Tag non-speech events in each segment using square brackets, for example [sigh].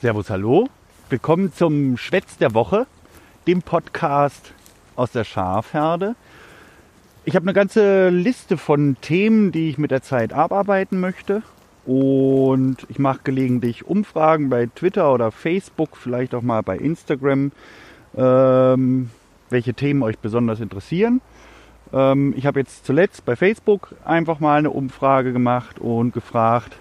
Servus, hallo. Willkommen zum Schwätz der Woche, dem Podcast aus der Schafherde. Ich habe eine ganze Liste von Themen, die ich mit der Zeit abarbeiten möchte. Und ich mache gelegentlich Umfragen bei Twitter oder Facebook, vielleicht auch mal bei Instagram, ähm, welche Themen euch besonders interessieren. Ähm, ich habe jetzt zuletzt bei Facebook einfach mal eine Umfrage gemacht und gefragt,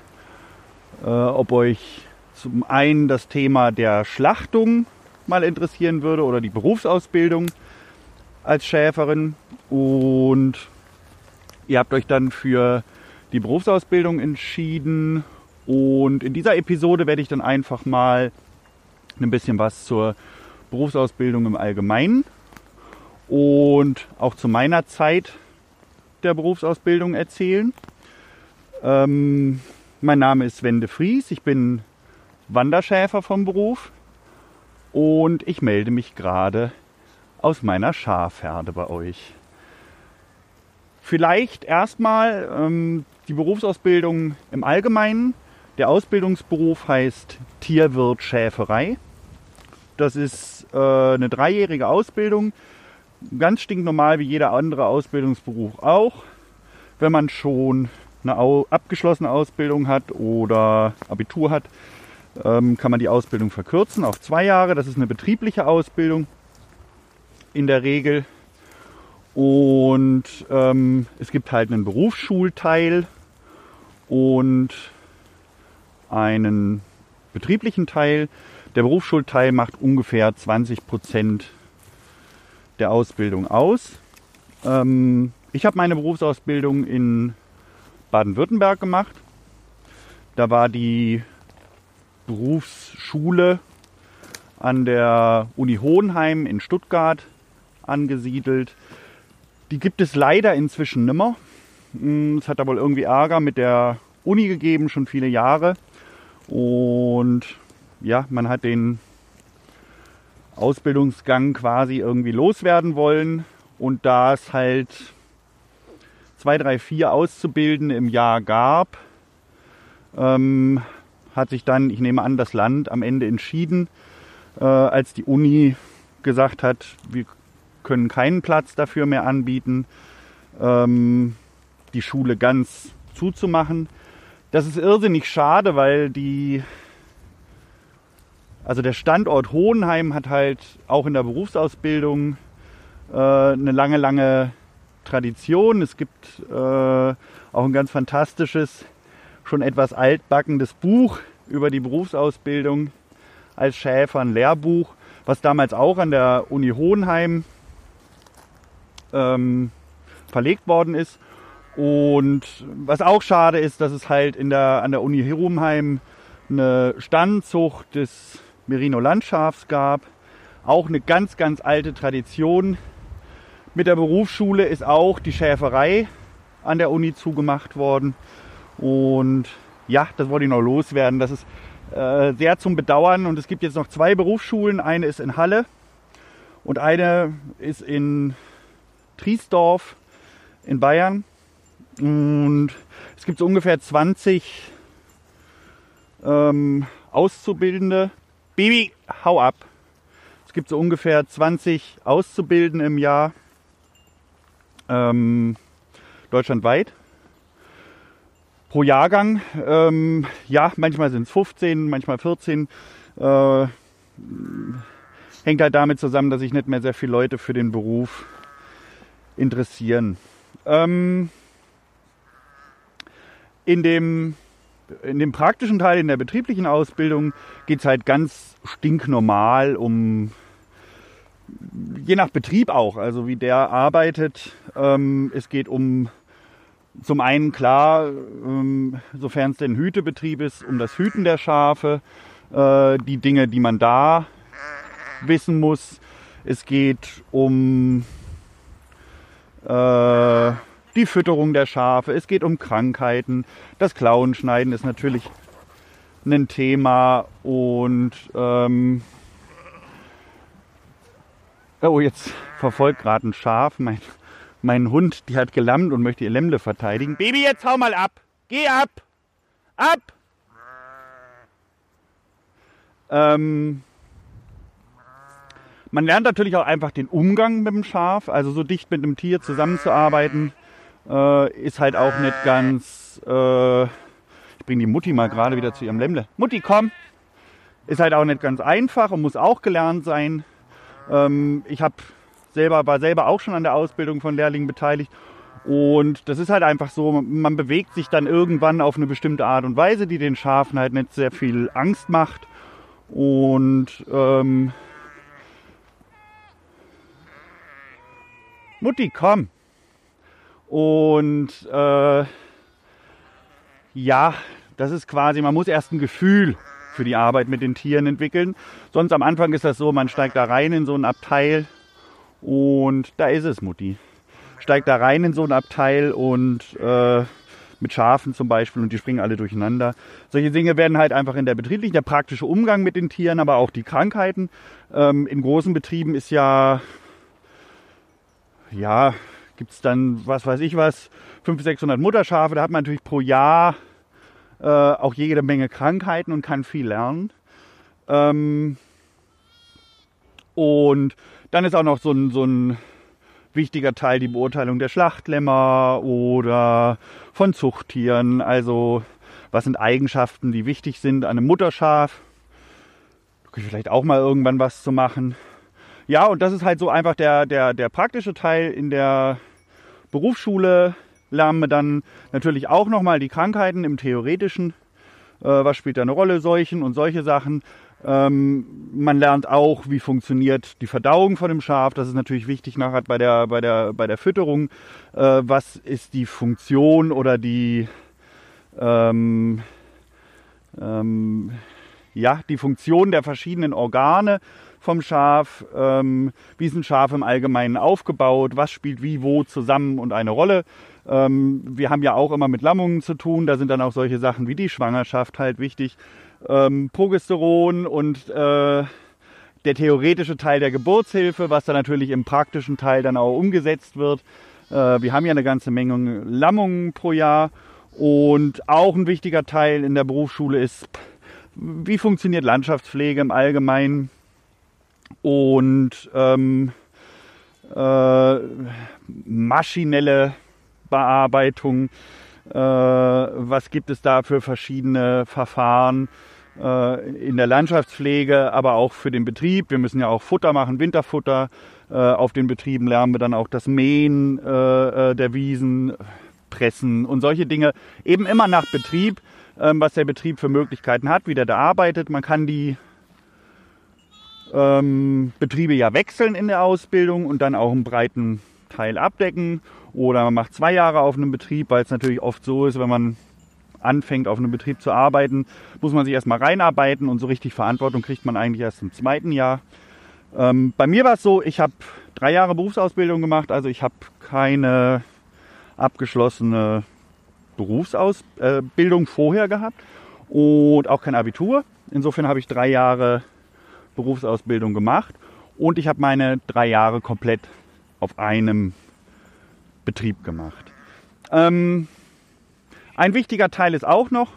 äh, ob euch zum einen das Thema der Schlachtung mal interessieren würde oder die Berufsausbildung als Schäferin. Und ihr habt euch dann für die Berufsausbildung entschieden. Und in dieser Episode werde ich dann einfach mal ein bisschen was zur Berufsausbildung im Allgemeinen und auch zu meiner Zeit der Berufsausbildung erzählen. Ähm, mein Name ist Wende Fries, ich bin Wanderschäfer vom Beruf und ich melde mich gerade aus meiner Schafherde bei euch. Vielleicht erstmal ähm, die Berufsausbildung im Allgemeinen. Der Ausbildungsberuf heißt Tierwirt Schäferei. Das ist äh, eine dreijährige Ausbildung, ganz stinknormal wie jeder andere Ausbildungsberuf auch. Wenn man schon eine abgeschlossene Ausbildung hat oder Abitur hat, ähm, kann man die Ausbildung verkürzen auf zwei Jahre. Das ist eine betriebliche Ausbildung in der Regel. Und ähm, es gibt halt einen Berufsschulteil und einen betrieblichen Teil. Der Berufsschulteil macht ungefähr 20 Prozent der Ausbildung aus. Ähm, ich habe meine Berufsausbildung in Baden-Württemberg gemacht. Da war die Berufsschule an der Uni Hohenheim in Stuttgart angesiedelt. Die gibt es leider inzwischen nimmer. Hm, es hat da wohl irgendwie Ärger mit der Uni gegeben, schon viele Jahre. Und ja, man hat den Ausbildungsgang quasi irgendwie loswerden wollen. Und da es halt zwei, drei, vier Auszubildende im Jahr gab, ähm, hat sich dann, ich nehme an, das Land am Ende entschieden, äh, als die Uni gesagt hat, wir können keinen Platz dafür mehr anbieten, ähm, die Schule ganz zuzumachen. Das ist irrsinnig schade, weil die, also der Standort Hohenheim hat halt auch in der Berufsausbildung äh, eine lange, lange Tradition. Es gibt äh, auch ein ganz fantastisches schon etwas altbackendes Buch über die Berufsausbildung als Schäfer, ein Lehrbuch, was damals auch an der Uni Hohenheim ähm, verlegt worden ist. Und was auch schade ist, dass es halt in der, an der Uni Hohenheim eine Standzucht des Merino-Landschafs gab. Auch eine ganz, ganz alte Tradition. Mit der Berufsschule ist auch die Schäferei an der Uni zugemacht worden. Und ja, das wollte ich noch loswerden. Das ist äh, sehr zum Bedauern. Und es gibt jetzt noch zwei Berufsschulen. Eine ist in Halle und eine ist in Triesdorf in Bayern. Und es gibt so ungefähr 20 ähm, Auszubildende. Baby, hau ab. Es gibt so ungefähr 20 Auszubildende im Jahr ähm, deutschlandweit pro Jahrgang. Ähm, ja, manchmal sind es 15, manchmal 14. Äh, hängt halt damit zusammen, dass sich nicht mehr sehr viele Leute für den Beruf interessieren. Ähm, in, dem, in dem praktischen Teil, in der betrieblichen Ausbildung, geht es halt ganz stinknormal um, je nach Betrieb auch, also wie der arbeitet. Ähm, es geht um zum einen klar, ähm, sofern es denn Hütebetrieb ist, um das Hüten der Schafe, äh, die Dinge, die man da wissen muss. Es geht um äh, die Fütterung der Schafe, es geht um Krankheiten. Das Klauenschneiden ist natürlich ein Thema und ähm, oh, jetzt verfolgt gerade ein Schaf mein mein Hund, die hat gelammt und möchte ihr Lämmle verteidigen. Baby, jetzt hau mal ab. Geh ab. Ab. Ähm, man lernt natürlich auch einfach den Umgang mit dem Schaf, also so dicht mit einem Tier zusammenzuarbeiten, äh, ist halt auch nicht ganz. Äh, ich bringe die Mutti mal gerade wieder zu ihrem Lämmle. Mutti, komm! Ist halt auch nicht ganz einfach und muss auch gelernt sein. Ähm, ich hab selber, war selber auch schon an der Ausbildung von Lehrlingen beteiligt. Und das ist halt einfach so, man bewegt sich dann irgendwann auf eine bestimmte Art und Weise, die den Schafen halt nicht sehr viel Angst macht. Und ähm, Mutti, komm. Und äh, ja, das ist quasi, man muss erst ein Gefühl für die Arbeit mit den Tieren entwickeln. Sonst am Anfang ist das so, man steigt da rein in so ein Abteil und da ist es, Mutti. Steigt da rein in so ein Abteil und äh, mit Schafen zum Beispiel und die springen alle durcheinander. Solche Dinge werden halt einfach in der betrieblichen, der praktische Umgang mit den Tieren, aber auch die Krankheiten. Ähm, in großen Betrieben ist ja ja, gibt es dann, was weiß ich was, 500, 600 Mutterschafe. Da hat man natürlich pro Jahr äh, auch jede Menge Krankheiten und kann viel lernen. Ähm, und dann ist auch noch so ein, so ein wichtiger Teil die Beurteilung der Schlachtlämmer oder von Zuchttieren. Also was sind Eigenschaften, die wichtig sind an einem Mutterschaf. Da kann ich vielleicht auch mal irgendwann was zu machen. Ja, und das ist halt so einfach der, der, der praktische Teil. In der Berufsschule lernen wir dann natürlich auch nochmal die Krankheiten im Theoretischen. Äh, was spielt da eine Rolle? Seuchen und solche Sachen. Ähm, man lernt auch, wie funktioniert die Verdauung von dem Schaf. Das ist natürlich wichtig nachher bei der, bei der, bei der Fütterung. Äh, was ist die Funktion oder die, ähm, ähm, ja, die Funktion der verschiedenen Organe vom Schaf, ähm, wie ist ein Schaf im Allgemeinen aufgebaut, was spielt wie wo zusammen und eine Rolle. Ähm, wir haben ja auch immer mit Lammungen zu tun, da sind dann auch solche Sachen wie die Schwangerschaft halt wichtig. Ähm, Progesteron und äh, der theoretische Teil der Geburtshilfe, was dann natürlich im praktischen Teil dann auch umgesetzt wird. Äh, wir haben ja eine ganze Menge Lammungen pro Jahr und auch ein wichtiger Teil in der Berufsschule ist, wie funktioniert Landschaftspflege im Allgemeinen und ähm, äh, maschinelle Bearbeitung. Äh, was gibt es da für verschiedene Verfahren äh, in der Landschaftspflege, aber auch für den Betrieb. Wir müssen ja auch Futter machen, Winterfutter. Äh, auf den Betrieben lernen wir dann auch das Mähen äh, äh, der Wiesen, Pressen und solche Dinge. Eben immer nach Betrieb, ähm, was der Betrieb für Möglichkeiten hat, wie der da arbeitet. Man kann die ähm, Betriebe ja wechseln in der Ausbildung und dann auch einen breiten Teil abdecken. Oder man macht zwei Jahre auf einem Betrieb, weil es natürlich oft so ist, wenn man anfängt auf einem Betrieb zu arbeiten, muss man sich erstmal reinarbeiten und so richtig Verantwortung kriegt man eigentlich erst im zweiten Jahr. Ähm, bei mir war es so, ich habe drei Jahre Berufsausbildung gemacht, also ich habe keine abgeschlossene Berufsausbildung vorher gehabt und auch kein Abitur. Insofern habe ich drei Jahre Berufsausbildung gemacht und ich habe meine drei Jahre komplett auf einem Betrieb gemacht. Ähm, ein wichtiger Teil ist auch noch,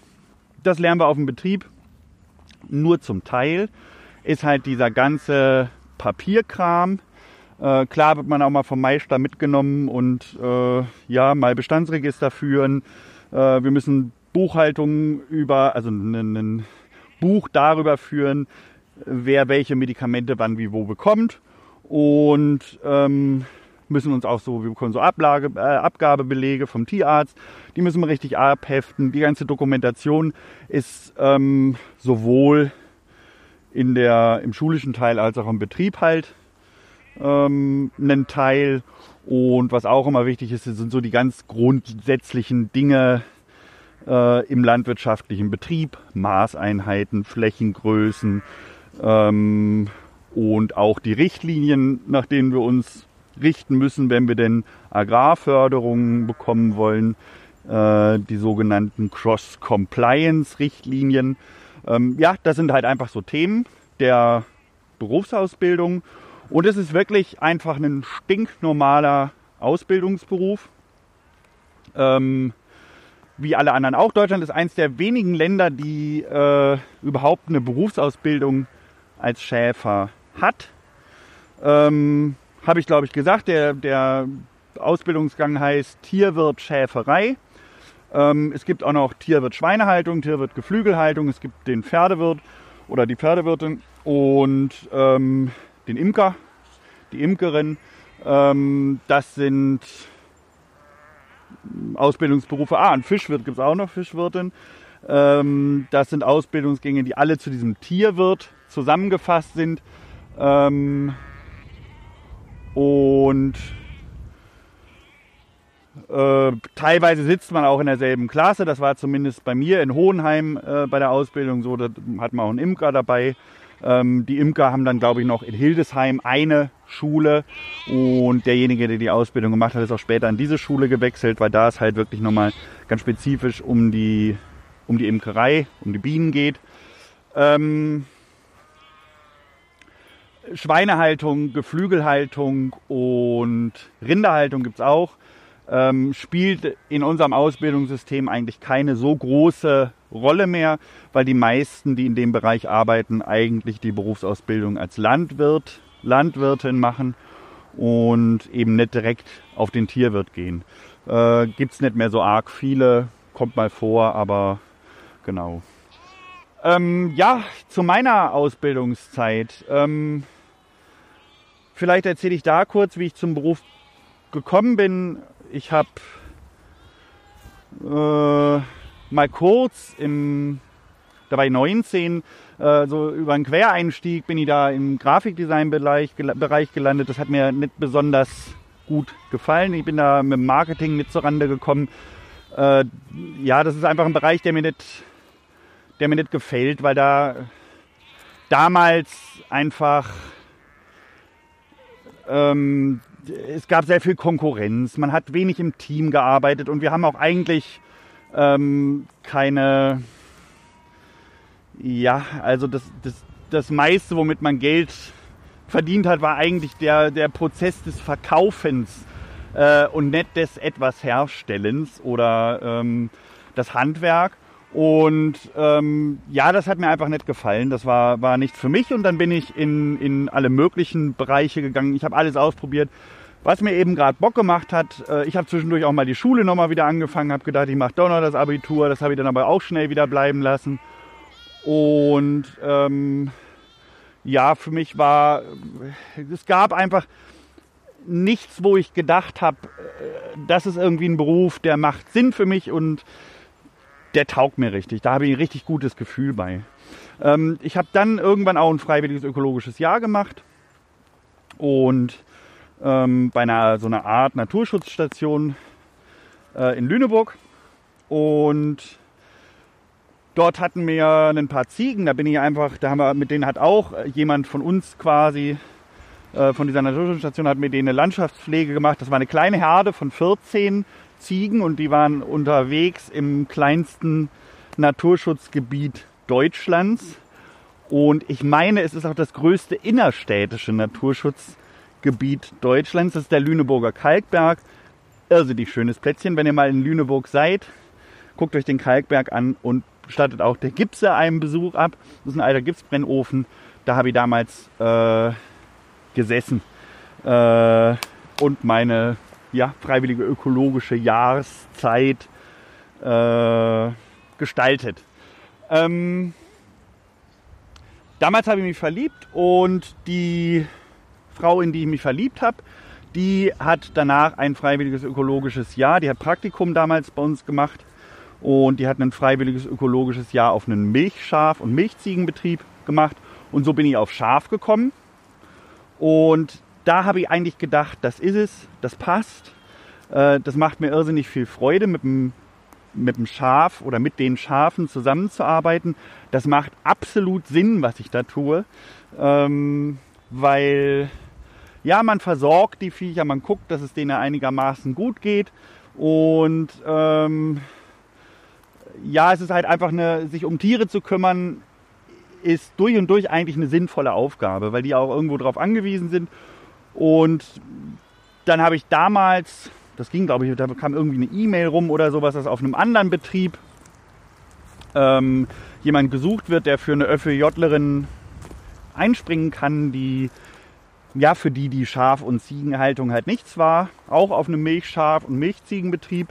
das lernen wir auf dem Betrieb, nur zum Teil, ist halt dieser ganze Papierkram. Äh, klar wird man auch mal vom Meister mitgenommen und äh, ja, mal Bestandsregister führen. Äh, wir müssen Buchhaltung über, also ein Buch darüber führen, wer welche Medikamente wann wie wo bekommt und ähm, müssen uns auch so, wir bekommen so Ablage, äh, Abgabebelege vom Tierarzt, die müssen wir richtig abheften. Die ganze Dokumentation ist ähm, sowohl in der, im schulischen Teil als auch im Betrieb halt ähm, ein Teil. Und was auch immer wichtig ist, sind so die ganz grundsätzlichen Dinge äh, im landwirtschaftlichen Betrieb, Maßeinheiten, Flächengrößen, ähm, und auch die Richtlinien, nach denen wir uns richten müssen, wenn wir denn Agrarförderungen bekommen wollen, äh, die sogenannten Cross-Compliance-Richtlinien. Ähm, ja, das sind halt einfach so Themen der Berufsausbildung. Und es ist wirklich einfach ein stinknormaler Ausbildungsberuf. Ähm, wie alle anderen auch. Deutschland ist eines der wenigen Länder, die äh, überhaupt eine Berufsausbildung als Schäfer hat. Ähm, Habe ich, glaube ich, gesagt. Der, der Ausbildungsgang heißt Tierwirt Schäferei. Ähm, es gibt auch noch Tierwirt Schweinehaltung, Tierwirt Geflügelhaltung. Es gibt den Pferdewirt oder die Pferdewirtin und ähm, den Imker, die Imkerin. Ähm, das sind Ausbildungsberufe. Ah, ein Fischwirt gibt es auch noch, Fischwirtin. Ähm, das sind Ausbildungsgänge, die alle zu diesem Tierwirt zusammengefasst sind. Ähm, und äh, teilweise sitzt man auch in derselben Klasse. Das war zumindest bei mir in Hohenheim äh, bei der Ausbildung so. Da hat man auch einen Imker dabei. Ähm, die Imker haben dann, glaube ich, noch in Hildesheim eine Schule und derjenige, der die Ausbildung gemacht hat, ist auch später an diese Schule gewechselt, weil da es halt wirklich nochmal ganz spezifisch um die, um die Imkerei, um die Bienen geht. Ähm, Schweinehaltung, Geflügelhaltung und Rinderhaltung gibt es auch. Ähm, spielt in unserem Ausbildungssystem eigentlich keine so große Rolle mehr, weil die meisten, die in dem Bereich arbeiten, eigentlich die Berufsausbildung als Landwirt, Landwirtin machen und eben nicht direkt auf den Tierwirt gehen. Äh, Gibt es nicht mehr so arg viele, kommt mal vor, aber genau. Ähm, ja, zu meiner Ausbildungszeit. Ähm, vielleicht erzähle ich da kurz, wie ich zum Beruf gekommen bin. Ich habe äh, mal kurz im, da war ich 19, äh, so über einen Quereinstieg bin ich da im Grafikdesign-Bereich Bereich gelandet. Das hat mir nicht besonders gut gefallen. Ich bin da mit dem Marketing nicht zurande gekommen. Äh, ja, das ist einfach ein Bereich, der mir nicht der mir nicht gefällt, weil da damals einfach ähm, es gab sehr viel Konkurrenz, man hat wenig im Team gearbeitet und wir haben auch eigentlich ähm, keine, ja, also das, das, das meiste, womit man Geld verdient hat, war eigentlich der, der Prozess des Verkaufens äh, und nicht des etwas Herstellens oder ähm, das Handwerk. Und ähm, ja, das hat mir einfach nicht gefallen. Das war, war nichts für mich. Und dann bin ich in, in alle möglichen Bereiche gegangen. Ich habe alles ausprobiert, was mir eben gerade Bock gemacht hat. Äh, ich habe zwischendurch auch mal die Schule nochmal wieder angefangen, habe gedacht, ich mache doch noch das Abitur. Das habe ich dann aber auch schnell wieder bleiben lassen. Und ähm, ja, für mich war, es gab einfach nichts, wo ich gedacht habe, äh, das ist irgendwie ein Beruf, der macht Sinn für mich und der taugt mir richtig. Da habe ich ein richtig gutes Gefühl bei. Ähm, ich habe dann irgendwann auch ein freiwilliges ökologisches Jahr gemacht und ähm, bei einer so einer Art Naturschutzstation äh, in Lüneburg und dort hatten wir ein paar Ziegen. Da bin ich einfach, da haben wir mit denen hat auch jemand von uns quasi äh, von dieser Naturschutzstation hat mit denen eine Landschaftspflege gemacht. Das war eine kleine Herde von 14 Ziegen und die waren unterwegs im kleinsten Naturschutzgebiet Deutschlands. Und ich meine, es ist auch das größte innerstädtische Naturschutzgebiet Deutschlands. Das ist der Lüneburger Kalkberg. Irrsinnig schönes Plätzchen. Wenn ihr mal in Lüneburg seid, guckt euch den Kalkberg an und stattet auch der Gipse einen Besuch ab. Das ist ein alter Gipsbrennofen. Da habe ich damals äh, gesessen äh, und meine ja, freiwillige ökologische Jahreszeit äh, gestaltet. Ähm, damals habe ich mich verliebt und die Frau, in die ich mich verliebt habe, die hat danach ein freiwilliges ökologisches Jahr. Die hat Praktikum damals bei uns gemacht und die hat ein freiwilliges ökologisches Jahr auf einen Milchschaf- und Milchziegenbetrieb gemacht. Und so bin ich auf Schaf gekommen. Und da habe ich eigentlich gedacht, das ist es, das passt. Äh, das macht mir irrsinnig viel Freude, mit dem, mit dem Schaf oder mit den Schafen zusammenzuarbeiten. Das macht absolut Sinn, was ich da tue. Ähm, weil ja, man versorgt die Viecher, man guckt, dass es denen einigermaßen gut geht. Und ähm, ja, es ist halt einfach eine, sich um Tiere zu kümmern, ist durch und durch eigentlich eine sinnvolle Aufgabe, weil die auch irgendwo darauf angewiesen sind. Und dann habe ich damals das ging, glaube ich, da kam irgendwie eine E-Mail rum oder sowas, dass auf einem anderen Betrieb ähm, jemand gesucht wird, der für eine ÖFJlerin einspringen kann, die ja für die die Schaf- und Ziegenhaltung halt nichts war, auch auf einem Milchschaf- und Milchziegenbetrieb.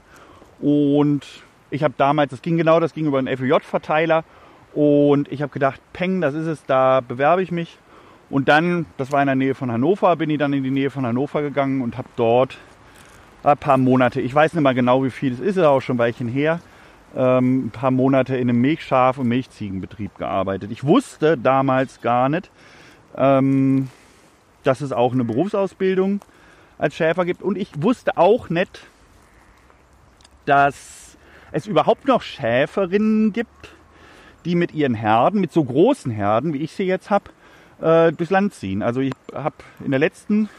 Und ich habe damals, das ging genau, das ging über einen FEJ-Verteiler und ich habe gedacht, Peng, das ist es, da bewerbe ich mich. Und dann, das war in der Nähe von Hannover, bin ich dann in die Nähe von Hannover gegangen und habe dort ein paar Monate, ich weiß nicht mal genau wie viel, es ist auch schon ein Weilchen her, ähm, ein paar Monate in einem Milchschaf- und Milchziegenbetrieb gearbeitet. Ich wusste damals gar nicht, ähm, dass es auch eine Berufsausbildung als Schäfer gibt. Und ich wusste auch nicht, dass es überhaupt noch Schäferinnen gibt, die mit ihren Herden, mit so großen Herden, wie ich sie jetzt habe, äh, durchs Land ziehen. Also ich habe in der letzten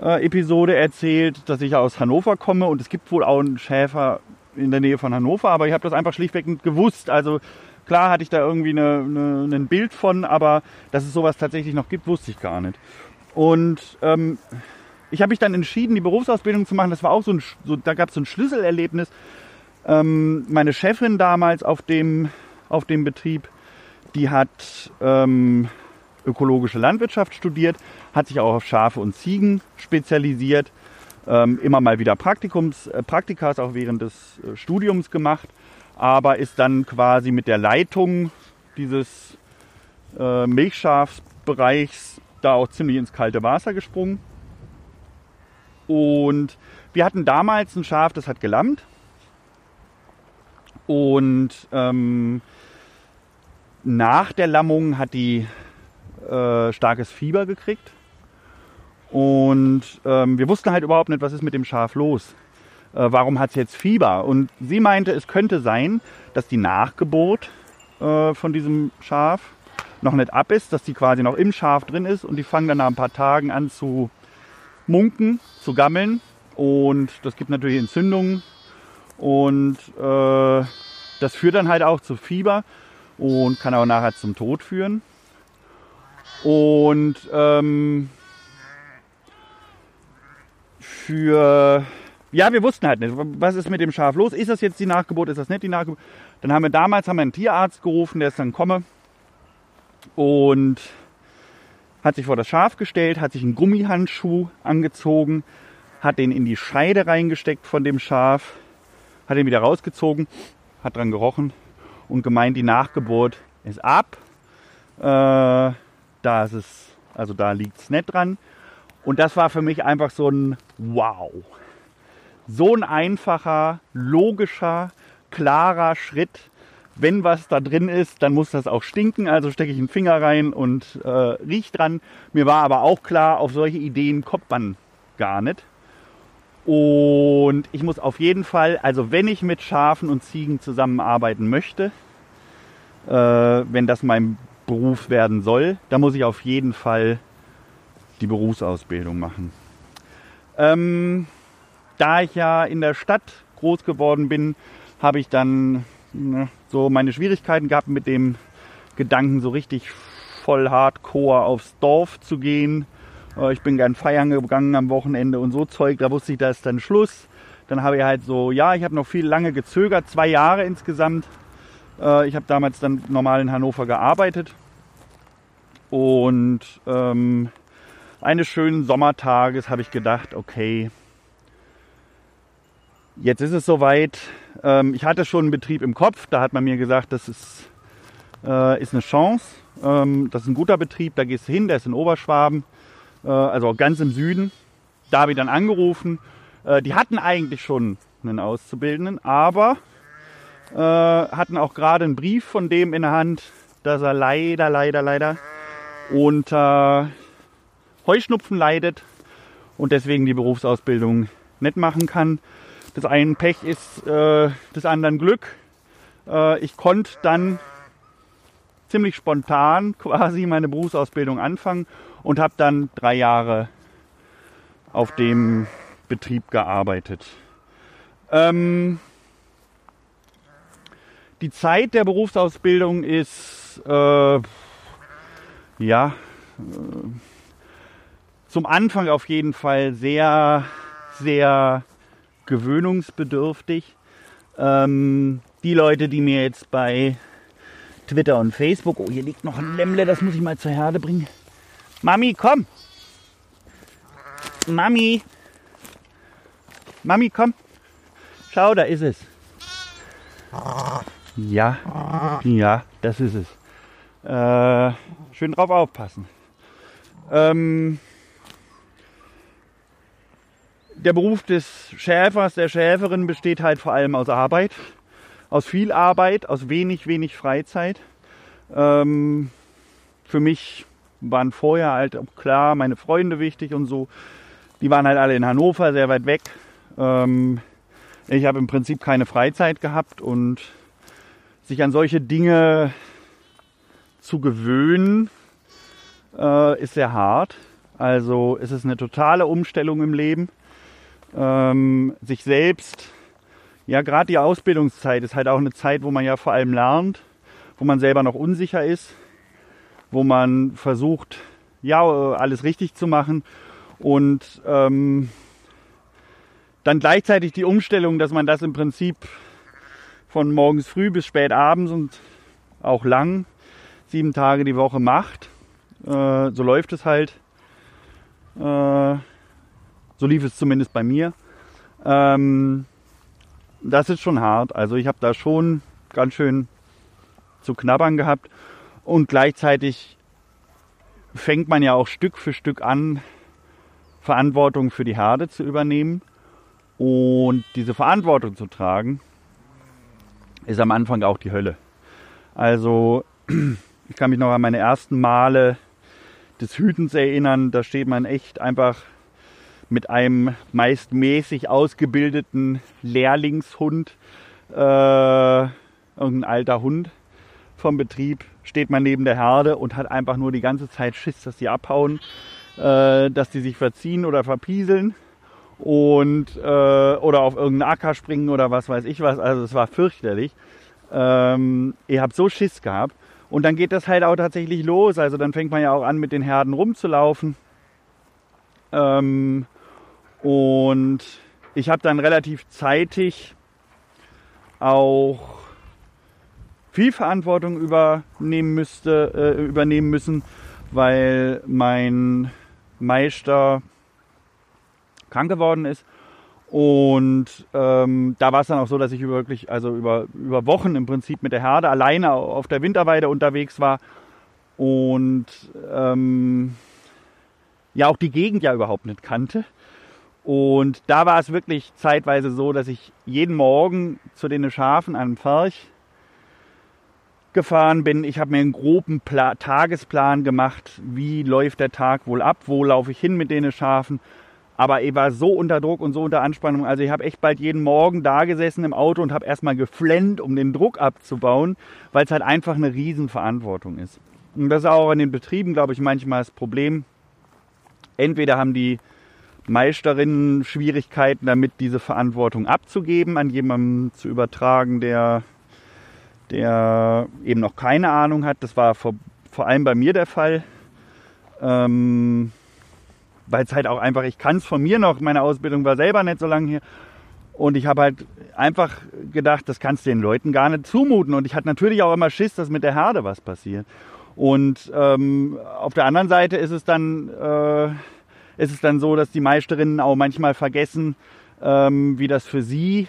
äh, Episode erzählt, dass ich aus Hannover komme und es gibt wohl auch einen Schäfer in der Nähe von Hannover, aber ich habe das einfach schlichtweg nicht gewusst. Also klar hatte ich da irgendwie eine, eine, ein Bild von, aber dass es sowas tatsächlich noch gibt, wusste ich gar nicht. Und ähm, ich habe mich dann entschieden, die Berufsausbildung zu machen. Das war auch so ein, so, da gab es so ein Schlüsselerlebnis. Ähm, meine Chefin damals auf dem, auf dem Betrieb, die hat ähm, ökologische Landwirtschaft studiert, hat sich auch auf Schafe und Ziegen spezialisiert, ähm, immer mal wieder Praktikums, äh, Praktikas auch während des äh, Studiums gemacht, aber ist dann quasi mit der Leitung dieses äh, Milchschafsbereichs da auch ziemlich ins kalte Wasser gesprungen. Und wir hatten damals ein Schaf, das hat gelammt. Und ähm, nach der Lammung hat die äh, starkes Fieber gekriegt. Und ähm, wir wussten halt überhaupt nicht, was ist mit dem Schaf los. Äh, warum hat es jetzt Fieber? Und sie meinte, es könnte sein, dass die Nachgeburt äh, von diesem Schaf noch nicht ab ist, dass die quasi noch im Schaf drin ist und die fangen dann nach ein paar Tagen an zu munken, zu gammeln. Und das gibt natürlich Entzündungen. Und äh, das führt dann halt auch zu Fieber und kann auch nachher zum Tod führen. Und ähm, für ja, wir wussten halt nicht, was ist mit dem Schaf los? Ist das jetzt die Nachgeburt? Ist das nicht die Nachgeburt? Dann haben wir damals haben wir einen Tierarzt gerufen, der ist dann komme und hat sich vor das Schaf gestellt, hat sich einen Gummihandschuh angezogen, hat den in die Scheide reingesteckt von dem Schaf, hat den wieder rausgezogen, hat dran gerochen und gemeint, die Nachgeburt ist ab. Äh, da ist es, also da liegt es nicht dran. Und das war für mich einfach so ein Wow. So ein einfacher, logischer, klarer Schritt. Wenn was da drin ist, dann muss das auch stinken. Also stecke ich einen Finger rein und äh, riech dran. Mir war aber auch klar, auf solche Ideen kommt man gar nicht. Und ich muss auf jeden Fall, also wenn ich mit Schafen und Ziegen zusammenarbeiten möchte, äh, wenn das mein Beruf werden soll, da muss ich auf jeden Fall die Berufsausbildung machen. Ähm, da ich ja in der Stadt groß geworden bin, habe ich dann ne, so meine Schwierigkeiten gehabt mit dem Gedanken, so richtig voll hardcore aufs Dorf zu gehen. Äh, ich bin gern feiern gegangen am Wochenende und so Zeug, da wusste ich, da ist dann Schluss. Dann habe ich halt so, ja, ich habe noch viel lange gezögert, zwei Jahre insgesamt. Äh, ich habe damals dann normal in Hannover gearbeitet und ähm, eines schönen Sommertages habe ich gedacht, okay, jetzt ist es soweit. Ähm, ich hatte schon einen Betrieb im Kopf, da hat man mir gesagt, das ist, äh, ist eine Chance. Ähm, das ist ein guter Betrieb, da gehst du hin, der ist in Oberschwaben, äh, also ganz im Süden. Da habe ich dann angerufen. Äh, die hatten eigentlich schon einen Auszubildenden, aber äh, hatten auch gerade einen Brief von dem in der Hand, dass er leider, leider, leider unter Heuschnupfen leidet und deswegen die Berufsausbildung nicht machen kann. Das einen Pech ist äh, des anderen Glück. Äh, ich konnte dann ziemlich spontan [laughs] quasi meine Berufsausbildung anfangen und habe dann drei Jahre auf dem Betrieb gearbeitet. Ähm, die Zeit der Berufsausbildung ist äh, ja, äh, zum Anfang auf jeden Fall sehr, sehr gewöhnungsbedürftig. Ähm, die Leute, die mir jetzt bei Twitter und Facebook, oh, hier liegt noch ein Lämmle, das muss ich mal zur Herde bringen. Mami, komm! Mami! Mami, komm! Schau, da ist es. Ja, ja, das ist es. Äh, schön drauf aufpassen. Ähm, der Beruf des Schäfers, der Schäferin besteht halt vor allem aus Arbeit, aus viel Arbeit, aus wenig, wenig Freizeit. Ähm, für mich waren vorher halt auch klar meine Freunde wichtig und so. Die waren halt alle in Hannover, sehr weit weg. Ähm, ich habe im Prinzip keine Freizeit gehabt und sich an solche Dinge zu gewöhnen, äh, ist sehr hart. Also es ist eine totale Umstellung im Leben. Ähm, sich selbst, ja gerade die Ausbildungszeit ist halt auch eine Zeit, wo man ja vor allem lernt, wo man selber noch unsicher ist, wo man versucht, ja, alles richtig zu machen und ähm, dann gleichzeitig die Umstellung, dass man das im Prinzip von morgens früh bis spät abends und auch lang sieben Tage die Woche macht. Äh, so läuft es halt. Äh, so lief es zumindest bei mir. Ähm, das ist schon hart. Also ich habe da schon ganz schön zu knabbern gehabt. Und gleichzeitig fängt man ja auch Stück für Stück an, Verantwortung für die Herde zu übernehmen. Und diese Verantwortung zu tragen, ist am Anfang auch die Hölle. Also [clears throat] ich kann mich noch an meine ersten Male des Hütens erinnern. Da steht man echt einfach mit einem meist mäßig ausgebildeten Lehrlingshund, äh, irgendein alter Hund vom Betrieb, steht man neben der Herde und hat einfach nur die ganze Zeit Schiss, dass die abhauen, äh, dass die sich verziehen oder verpieseln und äh, oder auf irgendeinen Acker springen oder was weiß ich was. Also es war fürchterlich. Ähm, ich habe so Schiss gehabt. Und dann geht das halt auch tatsächlich los. Also dann fängt man ja auch an, mit den Herden rumzulaufen. Ähm, und ich habe dann relativ zeitig auch viel Verantwortung übernehmen müsste, äh, übernehmen müssen, weil mein Meister krank geworden ist. Und ähm, da war es dann auch so, dass ich wirklich, also über, über Wochen im Prinzip mit der Herde alleine auf der Winterweide unterwegs war und ähm, ja auch die Gegend ja überhaupt nicht kannte. Und da war es wirklich zeitweise so, dass ich jeden Morgen zu den Schafen an einem Pferch gefahren bin. Ich habe mir einen groben Pla Tagesplan gemacht, wie läuft der Tag wohl ab, wo laufe ich hin mit den Schafen aber ich war so unter Druck und so unter Anspannung. Also ich habe echt bald jeden Morgen da gesessen im Auto und habe erstmal geflennt, um den Druck abzubauen, weil es halt einfach eine Riesenverantwortung ist. Und das ist auch in den Betrieben, glaube ich, manchmal das Problem. Entweder haben die Meisterinnen Schwierigkeiten damit, diese Verantwortung abzugeben, an jemanden zu übertragen, der, der eben noch keine Ahnung hat. Das war vor, vor allem bei mir der Fall. Ähm, weil es halt auch einfach, ich kann es von mir noch, meine Ausbildung war selber nicht so lange hier. Und ich habe halt einfach gedacht, das kannst du den Leuten gar nicht zumuten. Und ich hatte natürlich auch immer Schiss, dass mit der Herde was passiert. Und ähm, auf der anderen Seite ist es dann, äh, ist es dann so, dass die Meisterinnen auch manchmal vergessen, ähm, wie das für sie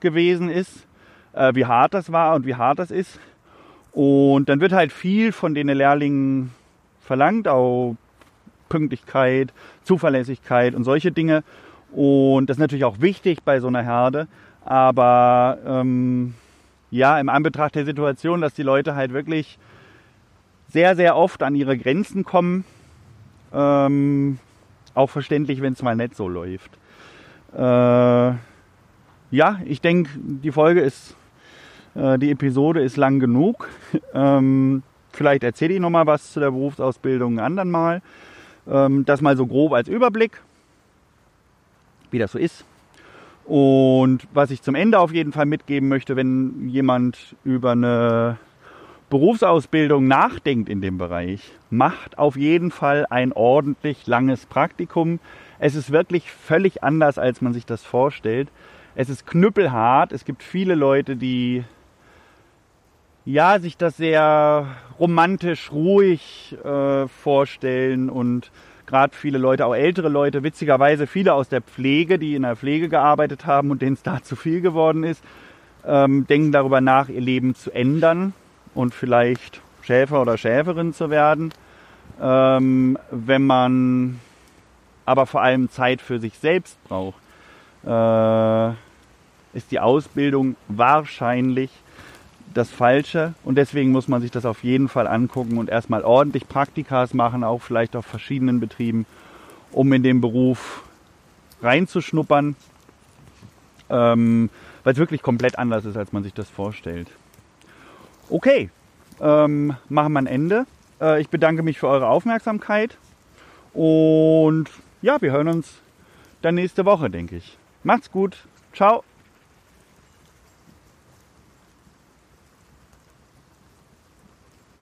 gewesen ist, äh, wie hart das war und wie hart das ist. Und dann wird halt viel von den Lehrlingen verlangt, auch Pünktlichkeit, Zuverlässigkeit und solche Dinge. Und das ist natürlich auch wichtig bei so einer Herde. Aber ähm, ja, im Anbetracht der Situation, dass die Leute halt wirklich sehr, sehr oft an ihre Grenzen kommen, ähm, auch verständlich, wenn es mal nicht so läuft. Äh, ja, ich denke, die Folge ist, äh, die Episode ist lang genug. ähm, vielleicht erzähle ich noch mal was zu der Berufsausbildung ein anderen Mal. Ähm, das mal so grob als Überblick, wie das so ist. Und was ich zum Ende auf jeden Fall mitgeben möchte, wenn jemand über eine Berufsausbildung nachdenkt in dem Bereich, macht auf jeden Fall ein ordentlich langes Praktikum. Es ist wirklich völlig anders, als man sich das vorstellt. Es ist knüppelhart. Es gibt viele Leute, die ja, sich das sehr romantisch, ruhig äh, vorstellen und gerade viele Leute, auch ältere Leute, witzigerweise viele aus der Pflege, die in der Pflege gearbeitet haben und denen es da [laughs] zu viel geworden ist, ähm, denken darüber nach, ihr Leben zu ändern und vielleicht Schäfer oder Schäferin zu werden. Ähm, wenn man aber vor allem Zeit für sich selbst braucht, äh, ist die Ausbildung wahrscheinlich das Falsche und deswegen muss man sich das auf jeden Fall angucken und erstmal ordentlich Praktikas machen, auch vielleicht auf verschiedenen Betrieben, um in den Beruf reinzuschnuppern, ähm, weil es wirklich komplett anders ist, als man sich das vorstellt. Okay, ähm, machen wir ein Ende. Äh, ich bedanke mich für eure Aufmerksamkeit und ja, wir hören uns dann nächste Woche, denke ich. Macht's gut. Ciao.